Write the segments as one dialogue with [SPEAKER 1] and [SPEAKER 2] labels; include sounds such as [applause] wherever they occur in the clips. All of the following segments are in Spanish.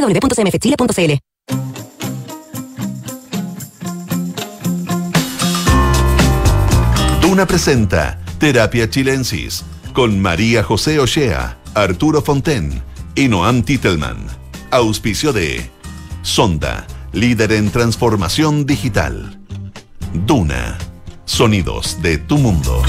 [SPEAKER 1] www.cmfchile.cl.
[SPEAKER 2] Duna presenta Terapia Chilensis con María José Ochea, Arturo Fonten y Noam Titelman. Auspicio de Sonda, líder en transformación digital. Duna, sonidos de tu mundo.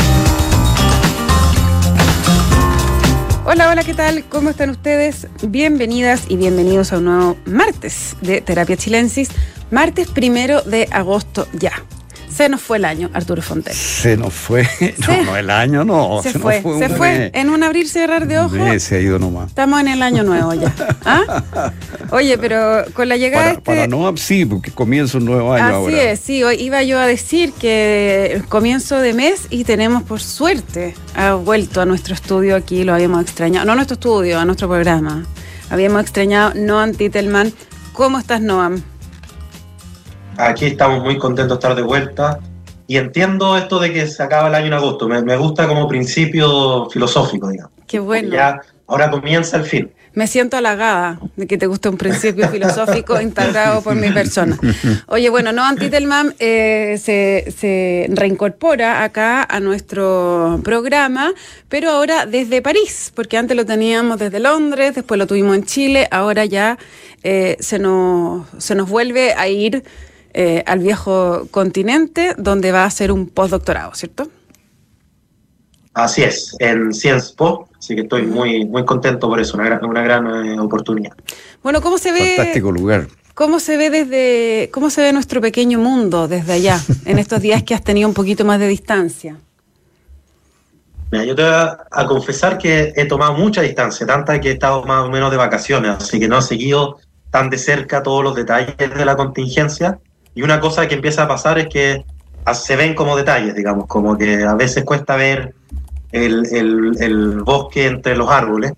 [SPEAKER 3] Hola, hola, ¿qué tal? ¿Cómo están ustedes? Bienvenidas y bienvenidos a un nuevo martes de Terapia Chilensis, martes primero de agosto ya. Se nos fue el año, Arturo Fontes.
[SPEAKER 4] Se nos fue. [laughs] No, no, el año no.
[SPEAKER 3] Se, fue, se fue. En un abrir cerrar de ojos.
[SPEAKER 4] se ha ido nomás.
[SPEAKER 3] Estamos en el año nuevo ya. ¿Ah? [laughs] Oye, pero con la llegada
[SPEAKER 4] para,
[SPEAKER 3] este...
[SPEAKER 4] Para no, sí, porque comienza un nuevo año
[SPEAKER 3] Así
[SPEAKER 4] ahora.
[SPEAKER 3] es, sí. Hoy iba yo a decir que el comienzo de mes y tenemos, por suerte, ha vuelto a nuestro estudio aquí, lo habíamos extrañado. No a nuestro estudio, a nuestro programa. Habíamos extrañado Noam Titelman. ¿Cómo estás, Noam?
[SPEAKER 5] Aquí estamos muy contentos de estar de vuelta y entiendo esto de que se acaba el año en agosto. Me, me gusta como principio filosófico, digamos.
[SPEAKER 3] Qué bueno.
[SPEAKER 5] Ya ahora comienza el fin.
[SPEAKER 3] Me siento halagada de que te guste un principio [laughs] filosófico integrado por mi persona. Oye, bueno, Noam Titelman eh, se, se reincorpora acá a nuestro programa, pero ahora desde París, porque antes lo teníamos desde Londres, después lo tuvimos en Chile, ahora ya eh, se, nos, se nos vuelve a ir eh, al viejo continente, donde va a hacer un postdoctorado, ¿cierto?
[SPEAKER 5] Así es, en Sciences Po, así que estoy muy, muy contento por eso, una gran, una gran eh, oportunidad.
[SPEAKER 3] Bueno, ¿cómo se ve?
[SPEAKER 4] Fantástico lugar.
[SPEAKER 3] ¿Cómo se ve desde, cómo se ve nuestro pequeño mundo desde allá, [laughs] en estos días que has tenido un poquito más de distancia?
[SPEAKER 5] Mira, yo te voy a, a, confesar que he tomado mucha distancia, tanta que he estado más o menos de vacaciones, así que no he seguido tan de cerca todos los detalles de la contingencia. Y una cosa que empieza a pasar es que se ven como detalles, digamos, como que a veces cuesta ver el, el, el bosque entre los árboles.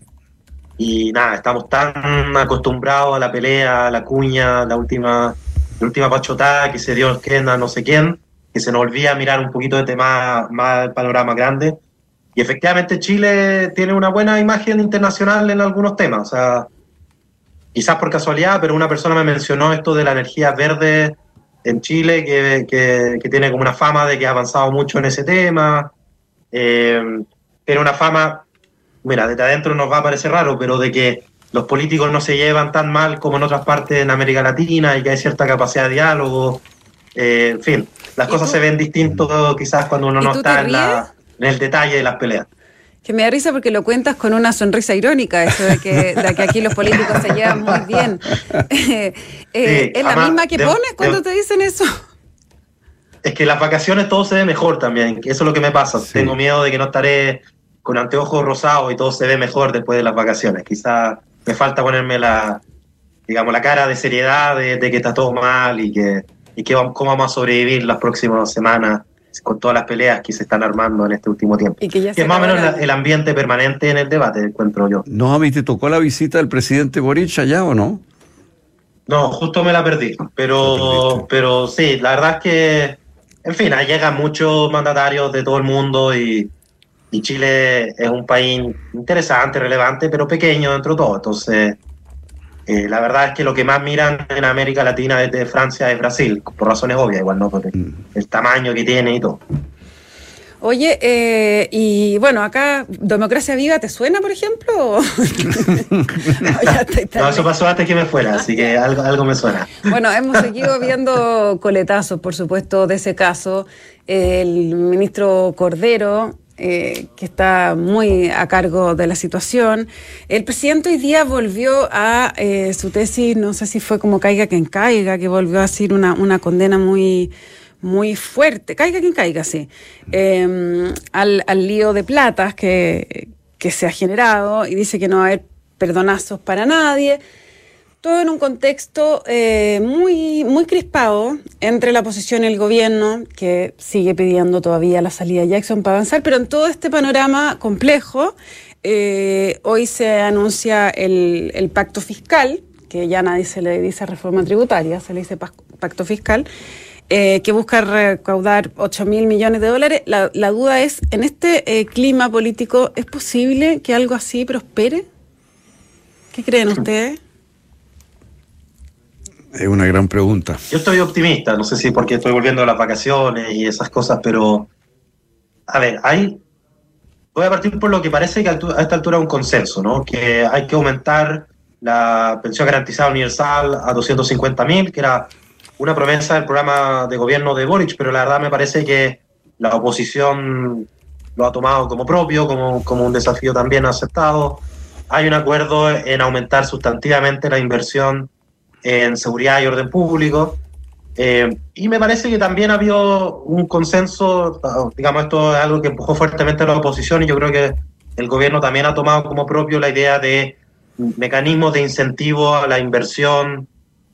[SPEAKER 5] Y nada, estamos tan acostumbrados a la pelea, a la cuña, la última, la última pachotada que se dio en Kena, no sé quién, que se nos olvida mirar un poquito de tema más el panorama grande. Y efectivamente Chile tiene una buena imagen internacional en algunos temas. O sea, quizás por casualidad, pero una persona me mencionó esto de la energía verde en Chile, que, que, que tiene como una fama de que ha avanzado mucho en ese tema. Eh, tiene una fama, mira, desde adentro nos va a parecer raro, pero de que los políticos no se llevan tan mal como en otras partes en América Latina y que hay cierta capacidad de diálogo. Eh, en fin, las cosas se ven distintos quizás cuando uno no está en, la, en, el detalle de las peleas.
[SPEAKER 3] Que me da risa porque lo cuentas con una sonrisa irónica, eso de que, de que aquí los políticos se llevan muy bien. [laughs] eh, sí, ¿Es la misma que de, pones cuando de, te dicen eso?
[SPEAKER 5] Es que las vacaciones todo se ve mejor también, eso es lo que me pasa. Sí. Tengo miedo de que no estaré con anteojos rosados y todo se ve mejor después de las vacaciones. Quizá me falta ponerme la, digamos, la cara de seriedad de, de que está todo mal y que, y que cómo vamos a sobrevivir las próximas semanas con todas las peleas que se están armando en este último tiempo.
[SPEAKER 3] Y que, ya
[SPEAKER 5] que es más o menos la, el ambiente permanente en el debate, encuentro yo.
[SPEAKER 4] No, a mí te tocó la visita del presidente Boric allá o no?
[SPEAKER 5] No, justo me la perdí, pero, pero sí, la verdad es que, en fin, llegan muchos mandatarios de todo el mundo y, y Chile es un país interesante, relevante, pero pequeño dentro de todo. Entonces, eh, la verdad es que lo que más miran en América Latina desde Francia es Brasil, por razones obvias, igual, ¿no? Por el, mm. el tamaño que tiene y todo.
[SPEAKER 3] Oye, eh, y bueno, acá, ¿Democracia Viva te suena, por ejemplo? [laughs]
[SPEAKER 5] no, no, eso pasó antes que me fuera, así que algo, algo me suena.
[SPEAKER 3] Bueno, hemos seguido viendo [laughs] coletazos, por supuesto, de ese caso. El ministro Cordero eh, que está muy a cargo de la situación. El presidente hoy día volvió a eh, su tesis, no sé si fue como caiga quien caiga, que volvió a decir una, una condena muy muy fuerte, caiga quien caiga, sí, eh, al, al, lío de platas que, que se ha generado y dice que no va a haber perdonazos para nadie todo en un contexto eh, muy, muy crispado entre la oposición y el gobierno, que sigue pidiendo todavía la salida de Jackson para avanzar, pero en todo este panorama complejo, eh, hoy se anuncia el, el, pacto fiscal, que ya nadie se le dice reforma tributaria, se le dice pacto fiscal, eh, que busca recaudar 8 mil millones de dólares. La, la, duda es, ¿en este eh, clima político es posible que algo así prospere? ¿Qué creen ustedes?
[SPEAKER 4] Es una gran pregunta.
[SPEAKER 5] Yo estoy optimista, no sé si porque estoy volviendo a las vacaciones y esas cosas, pero a ver, hay voy a partir por lo que parece que a esta altura un consenso, ¿no? Que hay que aumentar la pensión garantizada universal a 250 mil, que era una promesa del programa de gobierno de Boric, pero la verdad me parece que la oposición lo ha tomado como propio, como, como un desafío también aceptado. Hay un acuerdo en aumentar sustantivamente la inversión en seguridad y orden público. Eh, y me parece que también ha habido un consenso, digamos, esto es algo que empujó fuertemente a la oposición y yo creo que el gobierno también ha tomado como propio la idea de mecanismos de incentivo a la inversión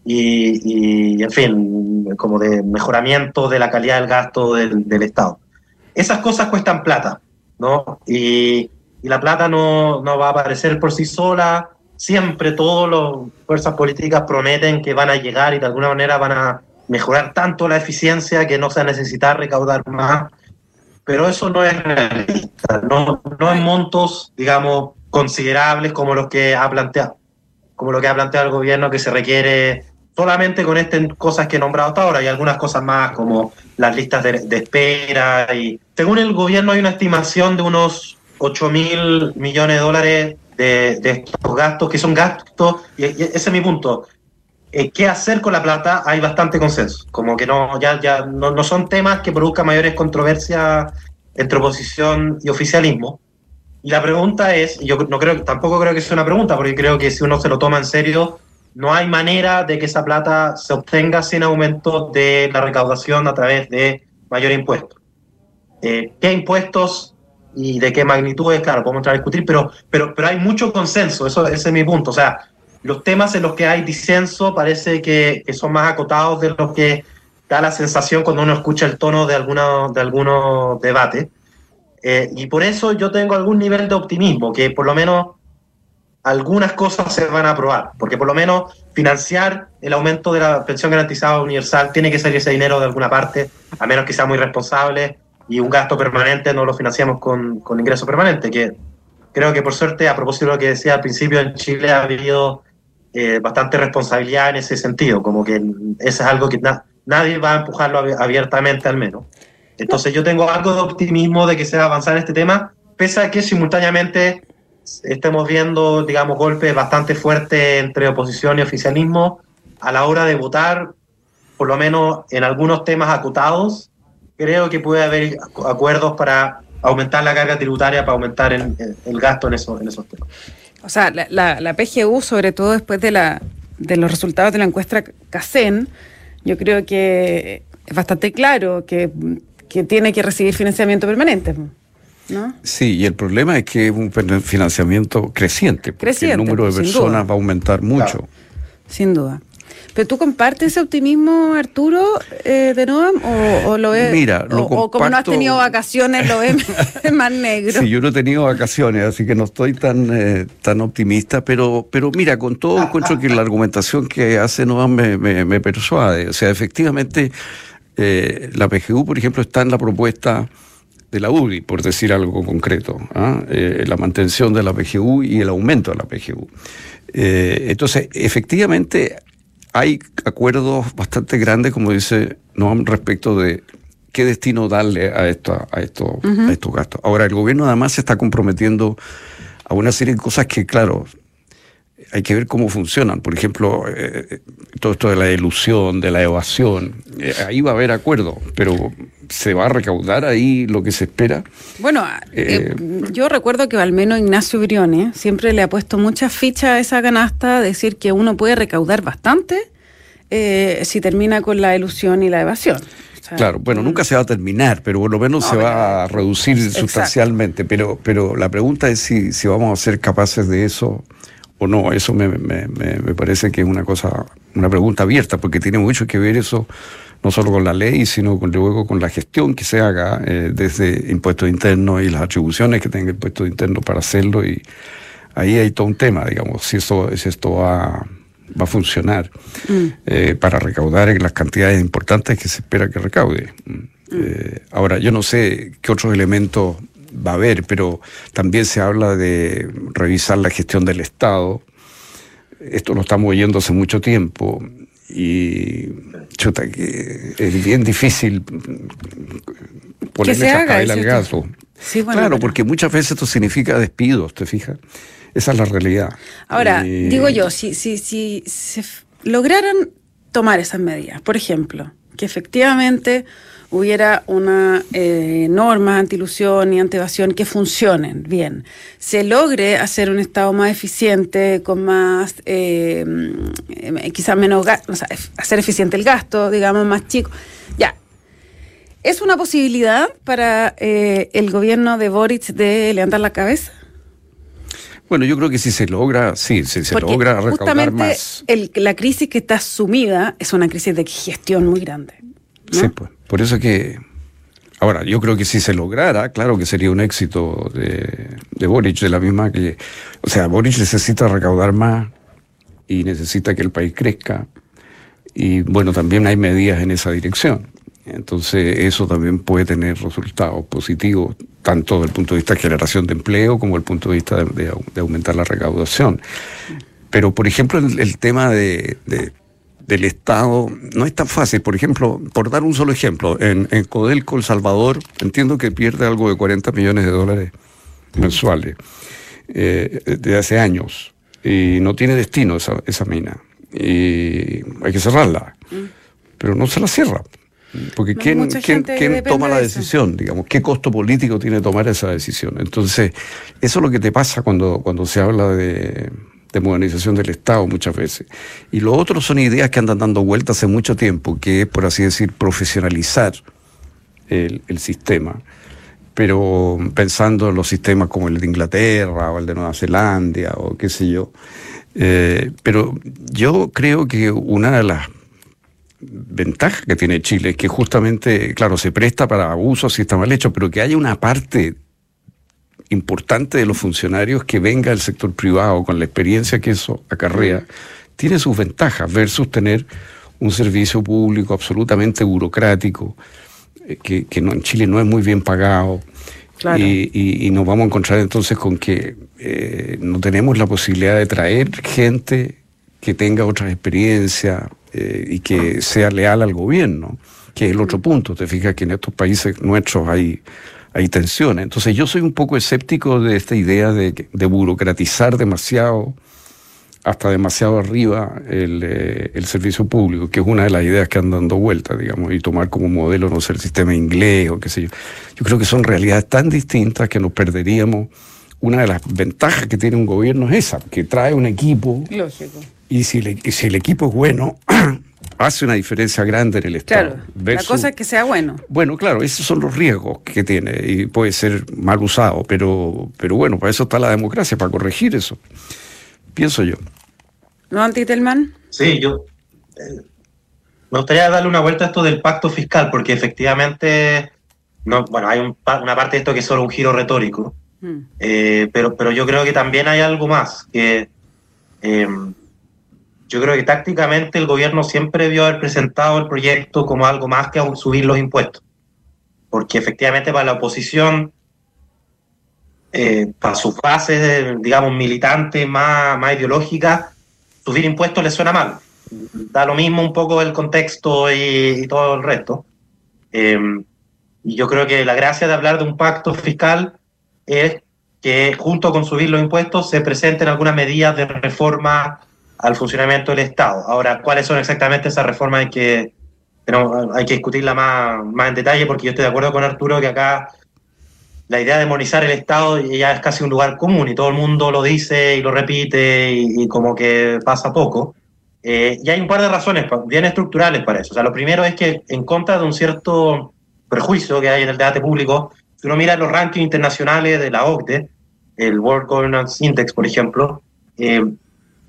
[SPEAKER 5] y, en fin, como de mejoramiento de la calidad del gasto del, Estado. Esas cosas cuestan plata, ¿no? Y, y la plata no, no, va a aparecer por sí sola. Siempre todas las fuerzas políticas prometen que van a llegar y de alguna manera van a mejorar tanto la eficiencia que no se necesita recaudar más, pero eso no es realista, no, no en montos, digamos, considerables como los que ha planteado, como lo que ha planteado el gobierno que se requiere solamente con estas cosas que he nombrado hasta ahora. Y algunas cosas más como las listas de, espera y según el gobierno hay una estimación de unos 8 mil millones de dólares de, de, estos gastos que son gastos y ese es mi punto eh, qué hacer con la plata hay bastante consenso. Como que no, ya, ya no, no son temas que produzcan mayores controversias entre oposición y oficialismo. Y la pregunta es, yo no creo, tampoco creo que sea una pregunta, porque creo que si uno se lo toma en serio, no hay manera de que esa plata se obtenga sin aumento de la recaudación a través de mayor impuestos. Eh, ¿Qué impuestos y de qué magnitudes? Claro, podemos entrar a discutir, pero, pero, pero hay mucho consenso, eso, ese es mi punto. O sea, los temas en los que hay disenso parece que, son más acotados de los que da la sensación cuando uno escucha el tono de, alguna, de algunos debates. Eh, y por eso yo tengo algún nivel de optimismo, que por lo menos algunas cosas se van a aprobar, porque por lo menos financiar el aumento de la pensión garantizada universal tiene que salir ese dinero de alguna parte, a menos que sea muy responsable y un gasto permanente no lo financiamos con, con ingreso permanente, que creo que por suerte, a propósito de lo que decía al principio, en Chile ha habido eh, bastante responsabilidad en ese sentido, como que eso es algo que nadie va a empujarlo abiertamente al menos. Entonces yo tengo algo de optimismo de que se va a avanzar en este tema, pese a que simultáneamente estemos viendo, digamos, golpes bastante fuertes entre oposición y oficialismo a la hora de votar, por lo menos en algunos temas acutados, creo que puede haber acuerdos para aumentar la carga tributaria, para aumentar el, el gasto en, eso, en esos temas.
[SPEAKER 3] O sea, la, la, PGU, sobre todo después de, la, de los resultados de la encuesta CACEN, yo creo que es bastante claro que, tiene que recibir financiamiento permanente. ¿No?
[SPEAKER 4] Sí, y el problema es que es un financiamiento creciente, porque el número de personas va a aumentar mucho.
[SPEAKER 3] Sin duda. ¿Pero tú compartes ese optimismo, Arturo, eh, de Noam? O, lo ves?
[SPEAKER 4] Mira, lo
[SPEAKER 3] o, como no has tenido vacaciones, lo ves [laughs] más negro.
[SPEAKER 4] Sí, yo no he tenido vacaciones, así que no estoy tan, eh, tan optimista, pero, pero mira, con todo encuentro que la argumentación que hace Noam me, me, persuade. O sea, efectivamente, eh, la PGU, por ejemplo, está en la propuesta de la UDI, por decir algo concreto, ¿ah? la mantención de la PGU y el aumento de la PGU. entonces, efectivamente, hay acuerdos bastante grandes, como dice Noam, respecto de qué destino darle a, a, esto, a estos gastos. Ahora, el gobierno además se está comprometiendo a una serie de cosas que, claro, hay que ver cómo funcionan. Por ejemplo, eh, eh, todo esto de la ilusión, de la evasión, eh, ahí va a haber acuerdo, pero ¿se va a recaudar ahí lo que se espera?
[SPEAKER 3] Bueno, yo recuerdo que al menos Ignacio Briones siempre le ha puesto muchas fichas a esa canasta, decir que uno puede recaudar bastante si termina con la ilusión y la evasión.
[SPEAKER 4] Claro, bueno, nunca se va a terminar, pero por lo menos se va a reducir sustancialmente. Pero, pero la pregunta es si, si vamos a ser capaces de eso o no, eso me, me, me, parece que es una cosa, una pregunta abierta, porque tiene mucho que ver eso no solo con la ley, sino con, luego con la gestión que se haga eh, desde impuestos internos y las atribuciones que tenga el impuesto interno para hacerlo. Y ahí hay todo un tema, digamos, si esto, si esto va, va a funcionar mm. eh, para recaudar en las cantidades importantes que se espera que recaude. Mm. Eh, ahora, yo no sé qué otros elementos va a haber, pero también se habla de revisar la gestión del Estado. Esto lo estamos oyendo hace mucho tiempo y chuta, que es bien difícil
[SPEAKER 3] ponerle esa cabeza
[SPEAKER 4] al gato. claro, porque muchas veces esto significa despidos, ¿te fijas? Esa es la realidad.
[SPEAKER 3] Ahora, digo yo, si, si, si se lograran tomar esas medidas, por ejemplo, que efectivamente hubiera una eh, norma antilusión y antievasión que funcionen bien, se logre hacer un Estado más eficiente, con más, eh, mm, quizás menos, o sea, hacer eficiente el gasto, digamos, más chico. Ya. ¿Es una posibilidad para eh, el gobierno de Boric de levantar la cabeza?
[SPEAKER 4] Bueno, yo creo que si se logra, sí, si se logra recaudar más.
[SPEAKER 3] El, la crisis que está sumida es una crisis de gestión muy grande.
[SPEAKER 4] Sí, pues. Por eso que. Ahora, yo creo que si se lograra, claro que sería un éxito de, de Boric, de la misma que. O sea, Boric necesita recaudar más y necesita que el país crezca. Y bueno, también hay medidas en esa dirección. Entonces, eso también puede tener resultados positivos, tanto desde el punto de vista de generación de empleo como desde el punto de vista de, aumentar la recaudación. Pero, por ejemplo, el, tema de, del Estado no es tan fácil. Por ejemplo, por dar un solo ejemplo, en, Codelco, El Salvador, entiendo que pierde algo de 40 millones de dólares mensuales eh, de hace años y no tiene destino esa, esa mina y hay que cerrarla. Mm. Pero no se la cierra. Porque ¿quién, quién, quién toma la decisión? Digamos, ¿qué costo político tiene tomar esa decisión? Entonces, eso es lo que te pasa cuando, cuando se habla de, modernización del Estado muchas veces. Y lo otro son ideas que andan dando vueltas hace mucho tiempo, que es, por así decir, profesionalizar el, sistema. Pero pensando en los sistemas como el de Inglaterra o el de Nueva Zelanda o qué sé yo. Eh, pero yo creo que una de las ventaja que tiene Chile, que justamente, claro, se presta para abusos si está mal hecho, pero que haya una parte importante de los funcionarios que venga del sector privado con la experiencia que eso acarrea, tiene sus ventajas versus tener un servicio público absolutamente burocrático, eh, que, que no, en Chile no es muy bien pagado. Y, nos vamos a encontrar entonces con que eh, no tenemos la posibilidad de traer gente que tenga otras experiencias, eh, y que sea leal al gobierno, que es el otro punto. Te fijas que en estos países nuestros hay, hay tensiones. Entonces yo soy un poco escéptico de esta idea de, de burocratizar demasiado, hasta demasiado arriba el, eh, el, servicio público, que es una de las ideas que andan dando vueltas, digamos, y tomar como modelo, no sé, el sistema inglés o qué sé yo. Yo creo que son realidades tan distintas que nos perderíamos. Una de las ventajas que tiene un gobierno es esa, que trae un equipo
[SPEAKER 3] Lógico.
[SPEAKER 4] Y si, si el equipo es bueno, [clears throat] hace una diferencia grande en el Estado.
[SPEAKER 3] Claro, la cosa es que sea bueno.
[SPEAKER 4] Bueno, claro, esos son los riesgos que tiene y puede ser mal usado, pero, pero bueno, para eso está la democracia, para corregir eso. Pienso yo.
[SPEAKER 3] ¿No, Antitelman?
[SPEAKER 5] Sí, yo eh, me gustaría darle una vuelta a esto del pacto fiscal, porque efectivamente, no, bueno, hay una parte de esto que es solo un giro retórico, mm. eh, pero, pero yo creo que también hay algo más, que... Eh, yo creo que tácticamente el gobierno siempre debió haber presentado el proyecto como algo más que subir los impuestos. Porque efectivamente para la oposición, eh, para sus bases, digamos, militantes más, más ideológicas, subir impuestos les suena mal. Da lo mismo un poco el contexto y, todo el resto. Em, y yo creo que la gracia de hablar de un pacto fiscal es que junto con subir los impuestos se presenten algunas medidas de reforma al funcionamiento del Estado. Ahora, ¿cuáles son exactamente esas reformas? Hay que, pero hay que discutirla más, más en detalle porque yo estoy de acuerdo con Arturo que acá la idea de demonizar el Estado ya es casi un lugar común y todo el mundo lo dice y lo repite y, como que pasa poco. Eh, y hay un par de razones bien estructurales para eso. O sea, lo primero es que en contra de un cierto prejuicio que hay en el debate público, si uno mira los rankings internacionales de la OCDE, el World Governance Index, por ejemplo, eh,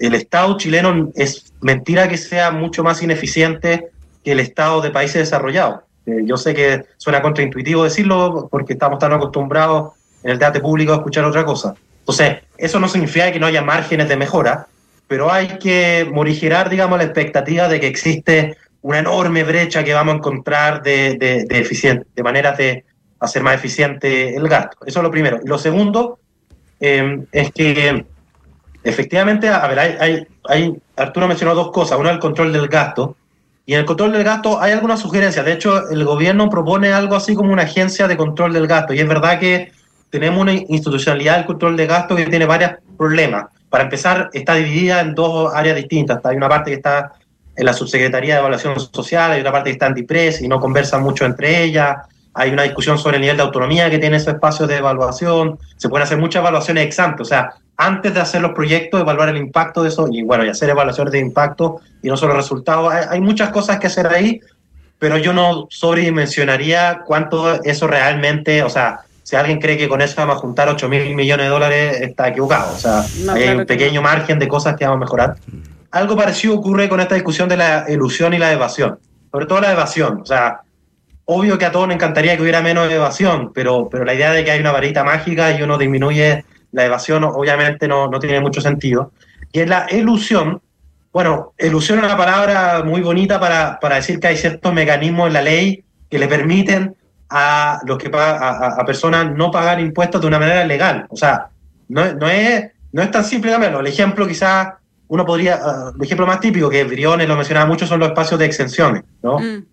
[SPEAKER 5] el Estado chileno es mentira que sea mucho más ineficiente que el Estado de países desarrollados. Eh, yo sé que suena contraintuitivo decirlo porque estamos tan acostumbrados en el debate público a escuchar otra cosa. Entonces, eso no significa que no haya márgenes de mejora, pero hay que morigerar, digamos, la expectativa de que existe una enorme brecha que vamos a encontrar de, de, de, de maneras de hacer más eficiente el gasto. Eso es lo primero. Lo segundo eh, es que Efectivamente, a ver, hay, hay, Arturo mencionó dos cosas. Una, el control del gasto. Y en el control del gasto hay algunas sugerencias. De hecho, el gobierno propone algo así como una agencia de control del gasto. Y es verdad que tenemos una institucionalidad del control del gasto que tiene varios problemas. Para empezar, está dividida en dos áreas distintas. Hay una parte que está en la Subsecretaría de Evaluación Social, hay otra parte que está en DIPRES y no conversan mucho entre ellas. Hay una discusión sobre el nivel de autonomía que tiene esos espacios de evaluación. Se pueden hacer muchas evaluaciones ex ante, o sea, antes de hacer los proyectos, evaluar el impacto de eso y bueno, y hacer evaluaciones de impacto y no solo resultados. Hay, hay muchas cosas que hacer ahí, pero yo no sobredimensionaría cuánto eso realmente, o sea, si alguien cree que con eso vamos a juntar 8 mil millones de dólares, está equivocado. O sea, hay un pequeño margen de cosas que vamos a mejorar. Algo parecido ocurre con esta discusión de la ilusión y la evasión. Sobre todo la evasión. O sea, obvio que a todos nos encantaría que hubiera menos evasión, pero, pero la idea de que hay una varita mágica y uno disminuye la evasión, obviamente no, no tiene mucho sentido. Y en la ilusión, bueno, ilusión es una palabra muy bonita para, para decir que hay ciertos mecanismos en la ley que le permiten a los que a, a, personas no pagar impuestos de una manera legal. O sea, no, no, es, no es tan simple cambiarlo. El ejemplo quizás uno podría, uh, el ejemplo más típico que Briones lo mencionaba mucho son los espacios de exenciones, ¿no? Mm.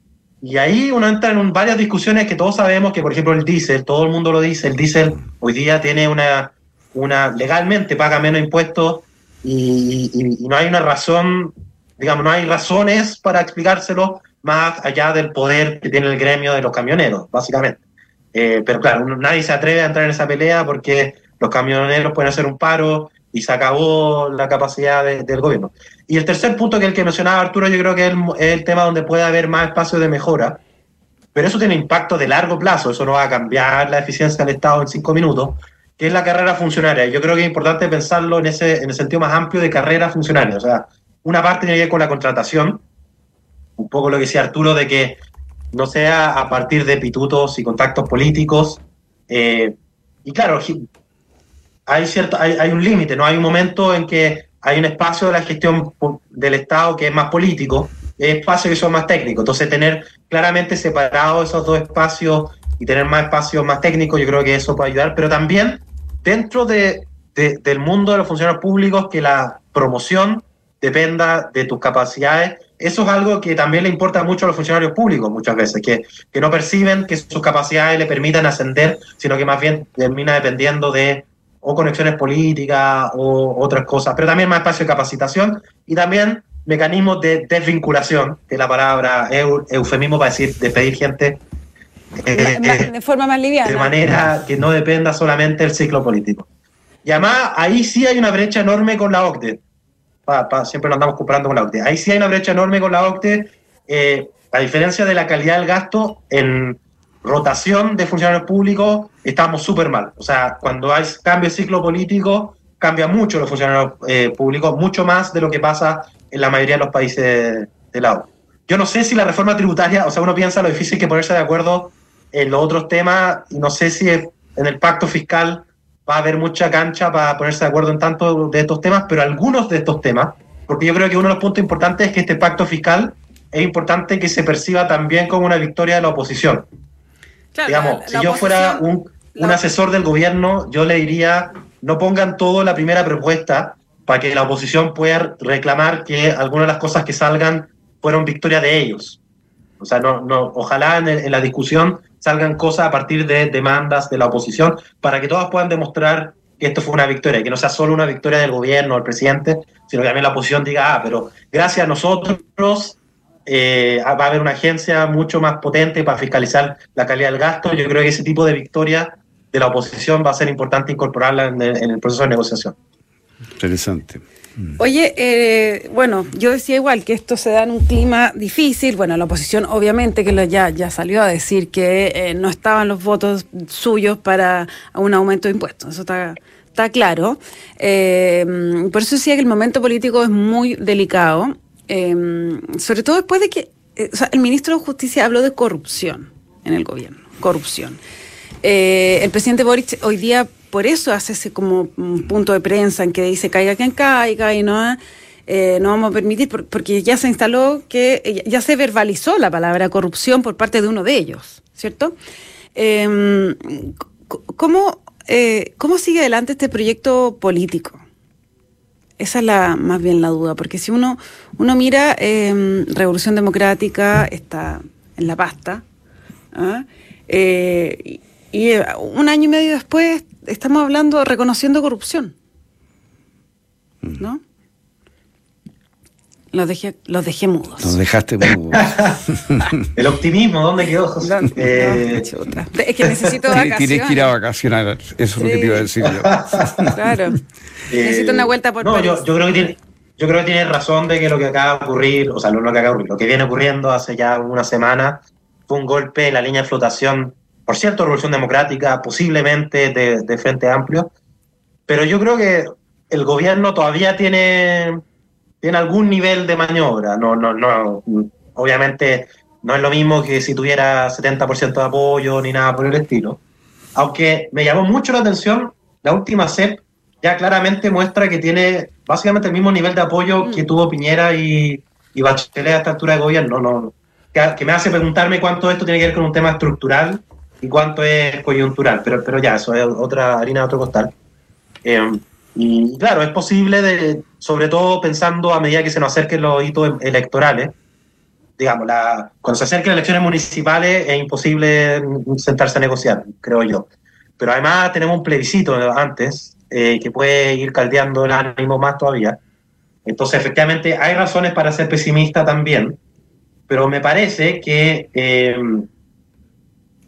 [SPEAKER 5] Y ahí uno entra en varias discusiones que todos sabemos que, por ejemplo, el diésel, todo el mundo lo dice, el diésel hoy día tiene una, una legalmente paga menos impuestos y, no hay una razón, digamos, no hay razones para explicárselo más allá del poder que tiene el gremio de los camioneros, básicamente. Eh, pero claro, nadie se atreve a entrar en esa pelea porque los camioneros pueden hacer un paro y se acabó la capacidad del gobierno. Y el tercer punto que el que mencionaba Arturo, yo creo que es el, tema donde puede haber más espacio de mejora, pero eso tiene impacto de largo plazo, eso no va a cambiar la eficiencia del Estado en cinco minutos, que es la carrera funcionaria. Yo creo que es importante pensarlo en, ese, en el sentido más amplio de carrera funcionaria. O sea, una parte tiene que ver con la contratación, un poco lo que decía Arturo, de que no sea a partir de pitutos y contactos políticos. Eh, y claro, hay, cierto, hay, hay un límite, ¿no? Hay un momento en que hay un espacio de la gestión del Estado que es más político, y espacios que son más técnicos. Entonces, tener claramente separados esos dos espacios y tener más espacios más técnicos, yo creo que eso puede ayudar, pero también dentro de, de, del mundo de los funcionarios públicos, que la promoción dependa de tus capacidades. Eso es algo que también le importa mucho a los funcionarios públicos muchas veces, que, que no perciben que sus capacidades le permitan ascender, sino que más bien termina dependiendo de o conexiones políticas o otras cosas, pero también más espacio de capacitación y también mecanismos de desvinculación, que la palabra eufemismo para decir despedir gente
[SPEAKER 3] eh, de forma más liviana.
[SPEAKER 5] De manera que no dependa solamente del ciclo político. Y además ahí sí hay una brecha enorme con la OCDE siempre nos andamos comparando con la OCDE. Ahí sí hay una brecha enorme con la OCDE, eh, a diferencia de la calidad del gasto, en rotación de funcionarios públicos estamos súper mal. O sea, cuando hay cambio de ciclo político, cambia mucho los funcionarios eh, públicos, mucho más de lo que pasa en la mayoría de los países de la OCDE. Yo no sé si la reforma tributaria, o sea, uno piensa lo difícil que ponerse de acuerdo en los otros temas, y no sé si en el pacto fiscal va a haber mucha cancha para ponerse de acuerdo en tanto de estos temas, pero algunos de estos temas, porque yo creo que uno de los puntos importantes es que este pacto fiscal es importante que se perciba también como una victoria de la oposición. Digamos, si yo fuera un, un asesor del gobierno, yo le diría, no pongan todo la primera propuesta para que la oposición pueda reclamar que algunas de las cosas que salgan fueron victoria de ellos. O sea, no, no, ojalá en, la discusión salgan cosas a partir de demandas de la oposición para que todas puedan demostrar que esto fue una victoria, que no sea solo una victoria del gobierno, del presidente, sino que también la oposición diga, ah, pero gracias a nosotros eh, va a haber una agencia mucho más potente para fiscalizar la calidad del gasto. Yo creo que ese tipo de victoria de la oposición va a ser importante incorporarla en el, en el proceso de negociación.
[SPEAKER 4] Interesante.
[SPEAKER 3] Mm. Oye, eh, bueno, yo decía igual que esto se da en un clima difícil. Bueno, la oposición obviamente que ya, ya salió a decir que eh, no estaban los votos suyos para un aumento de impuestos. Eso está, claro. Eh, por eso decía que el momento político es muy delicado. sobre todo después de que o sea, el ministro de Justicia habló de corrupción en el gobierno. Corrupción. el presidente Boric hoy día por eso hace ese como un punto de prensa en que dice caiga quien caiga y no, eh, no vamos a permitir, porque ya se instaló que eh, ya se verbalizó la palabra corrupción por parte de uno de ellos, ¿cierto? Em, ¿cómo, eh, ¿Cómo sigue adelante este proyecto político? Esa es la, más bien la duda, porque si uno, uno mira em, Revolución Democrática, está en la pasta, ¿ah? eh, y, eh, un año y medio después estamos hablando, reconociendo corrupción, ¿no? Los dejé, los dejé mudos.
[SPEAKER 4] Los dejaste mudos. [laughs]
[SPEAKER 5] El optimismo, ¿dónde quedó, José?
[SPEAKER 3] Eh, es que necesito vacaciones.
[SPEAKER 4] Tienes que ir a vacacionar, eso es lo que te iba a decir yo.
[SPEAKER 3] claro. [laughs] necesito una vuelta por
[SPEAKER 5] no, yo, yo, creo que tiene, yo creo que tiene razón de que lo que acaba de ocurrir, o sea, no lo que acaba de ocurrir, lo que viene ocurriendo hace ya una semana fue un golpe en la línea de flotación, por cierto, Revolución Democrática, posiblemente de, de Frente Amplio, pero yo creo que el gobierno todavía tiene tiene algún nivel de maniobra. No, no, no, obviamente no es lo mismo que si tuviera 70% de apoyo ni nada por el estilo. Aunque me llamó mucho la atención, la última CEP ya claramente muestra que tiene básicamente el mismo nivel de apoyo mm. que tuvo Piñera y, y Bachelet a esta altura de gobierno. No, que, me hace preguntarme cuánto esto tiene que ver con un tema estructural y cuánto es coyuntural. Pero, pero ya, eso es otra harina de otro costal. Eh, y claro, es posible, de, sobre todo pensando a medida que se nos acerquen los hitos electorales, digamos, la, cuando se acerquen elecciones municipales es imposible sentarse a negociar, creo yo. Pero además tenemos un plebiscito antes eh, que puede ir caldeando el ánimo más todavía. Entonces, efectivamente, hay razones para ser pesimista también, pero me parece que, eh,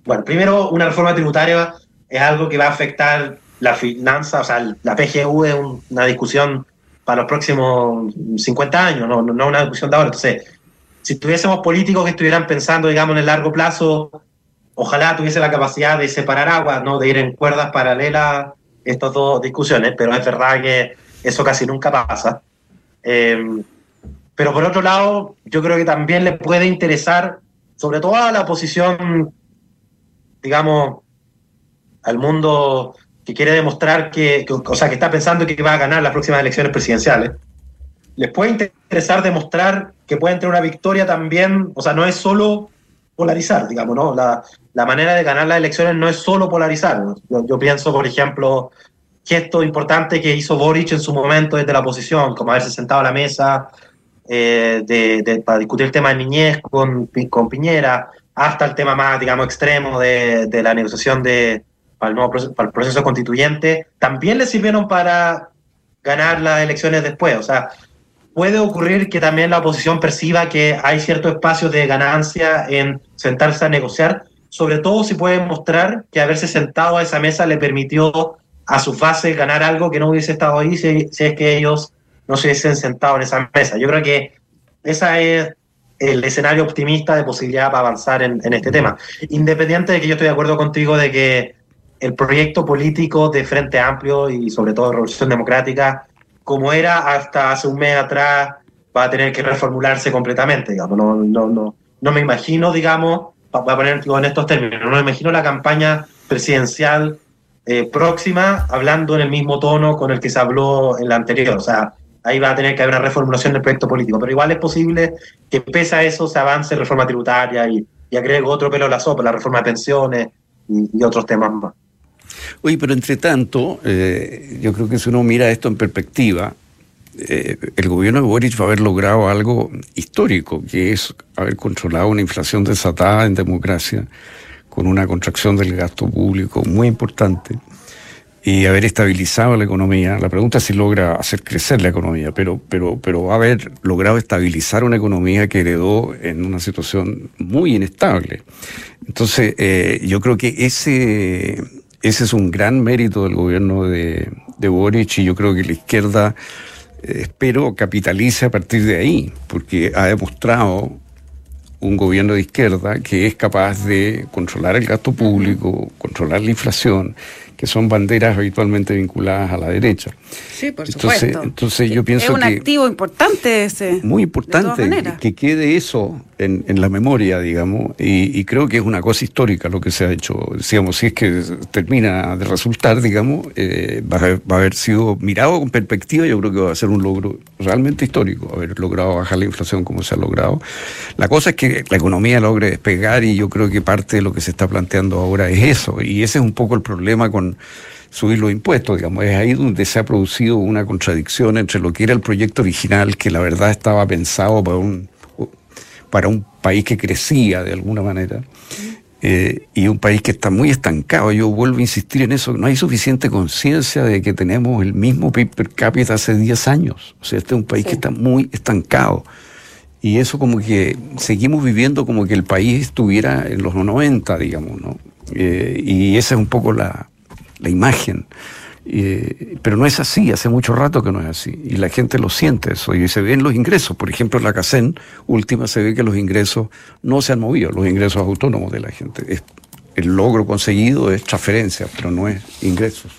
[SPEAKER 5] bueno, primero, una reforma tributaria es algo que va a afectar la finanza, o sea, la PGU es una discusión para los próximos 50 años, no, no una discusión de ahora. Entonces, si tuviésemos políticos que estuvieran pensando, digamos, en el largo plazo, ojalá tuviese la capacidad de separar aguas, ¿no? de ir en cuerdas paralelas estas dos discusiones, pero es verdad que eso casi nunca pasa. Em, pero por otro lado, yo creo que también le puede interesar, sobre todo a la oposición, digamos, al mundo que quiere demostrar que, o sea, que está pensando que va a ganar las próximas elecciones presidenciales, les puede interesar demostrar que pueden tener una victoria también, o sea, no es solo polarizar, digamos, ¿no? La, la manera de ganar las elecciones no es solo polarizar. Yo, pienso, por ejemplo, gesto importante que hizo Boric en su momento desde la oposición, como haberse sentado a la mesa eh, de, para discutir el tema de niñez con, con Piñera, hasta el tema más, digamos, extremo de, de la negociación de, para el, nuevo proceso, para el proceso constituyente, también le sirvieron para ganar las elecciones después. O sea, puede ocurrir que también la oposición perciba que hay cierto espacio de ganancia en sentarse a negociar, sobre todo si puede mostrar que haberse sentado a esa mesa le permitió a sus bases ganar algo que no hubiese estado ahí si, es que ellos no se hubiesen sentado en esa mesa. Yo creo que ese es el escenario optimista de posibilidad para avanzar en, en este tema. Independiente de que yo estoy de acuerdo contigo de que el proyecto político de Frente Amplio y sobre todo Revolución Democrática, como era hasta hace un mes atrás, va a tener que reformularse completamente, digamos. No, no, no, no me imagino, digamos, voy a ponerlo en estos términos, no me imagino la campaña presidencial eh, próxima hablando en el mismo tono con el que se habló en la anterior. O sea, ahí va a tener que haber una reformulación del proyecto político. Pero igual es posible que pese a eso se avance reforma tributaria y, y agrego otro pelo a la sopa, la reforma de pensiones y otros temas más.
[SPEAKER 4] Oye, pero entre tanto, eh, yo creo que si uno mira esto en perspectiva, eh, el gobierno de Boric va a haber logrado algo histórico, que es haber controlado una inflación desatada en democracia, con una contracción del gasto público muy importante y haber estabilizado la economía. La pregunta es si logra hacer crecer la economía, pero, pero, pero va a haber logrado estabilizar una economía que heredó en una situación muy inestable. Entonces, eh, yo creo que ese, ese es un gran mérito del gobierno de, de Boric y yo creo que la izquierda, eh, espero, capitalice a partir de ahí, porque ha demostrado un gobierno de izquierda que es capaz de controlar el gasto público, controlar la inflación, que son banderas habitualmente vinculadas a la derecha.
[SPEAKER 3] Sí, por supuesto.
[SPEAKER 4] Entonces yo pienso
[SPEAKER 3] que... Es un activo importante ese.
[SPEAKER 4] Muy importante que quede eso en, en, la memoria, digamos, y, creo que es una cosa histórica lo que se ha hecho. Digamos, si es que termina de resultar, digamos, eh, va, a, va, a, haber sido mirado con perspectiva, yo creo que va a ser un logro realmente histórico, haber logrado bajar la inflación como se ha logrado. La cosa es que la economía logre despegar y yo creo que parte de lo que se está planteando ahora es eso, y ese es un poco el problema con subir los impuestos, digamos. Es ahí donde se ha producido una contradicción entre lo que era el proyecto original, que la verdad estaba pensado para un, para un país que crecía de alguna manera, eh, y un país que está muy estancado. Yo vuelvo a insistir en eso, no hay suficiente conciencia de que tenemos el mismo PIB per cápita hace 10 años. O sea, este es un país que está muy estancado. Y eso como que seguimos viviendo como que el país estuviera en los 90, digamos, ¿no? Eh, y esa es un poco la, la imagen. Pero no es así, hace mucho rato que no es así. Y la gente lo siente eso. Y se ven los ingresos. Por ejemplo, en la CACEN última se ve que los ingresos no se han movido, los ingresos autónomos de la gente. Es, el logro conseguido es transferencia, pero no es ingresos.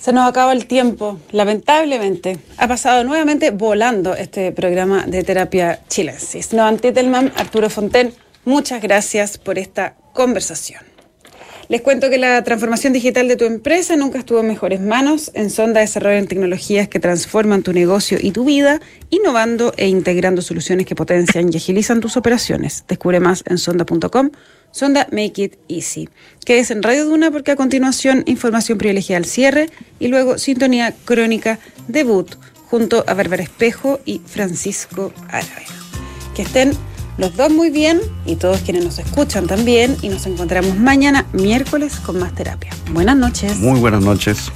[SPEAKER 3] Se nos acaba el tiempo, lamentablemente. Ha pasado nuevamente volando este programa de terapia chilensis. Noam Titelman, Arturo Fonten, muchas gracias por esta conversación. Les cuento que la transformación digital de tu empresa nunca estuvo en mejores manos. En Sonda desarrollan tecnologías que transforman tu negocio y tu vida, innovando e integrando soluciones que potencian y agilizan tus operaciones. Descubre más en sonda.com. Sonda Make It Easy. Quedes en Radio Duna porque a continuación información privilegiada al cierre y luego sintonía crónica debut junto a Bárbara Espejo y Francisco Árabe. Que estén los dos muy bien y todos quienes nos escuchan también y nos encontramos mañana miércoles con más terapia. Buenas noches.
[SPEAKER 4] Muy buenas noches.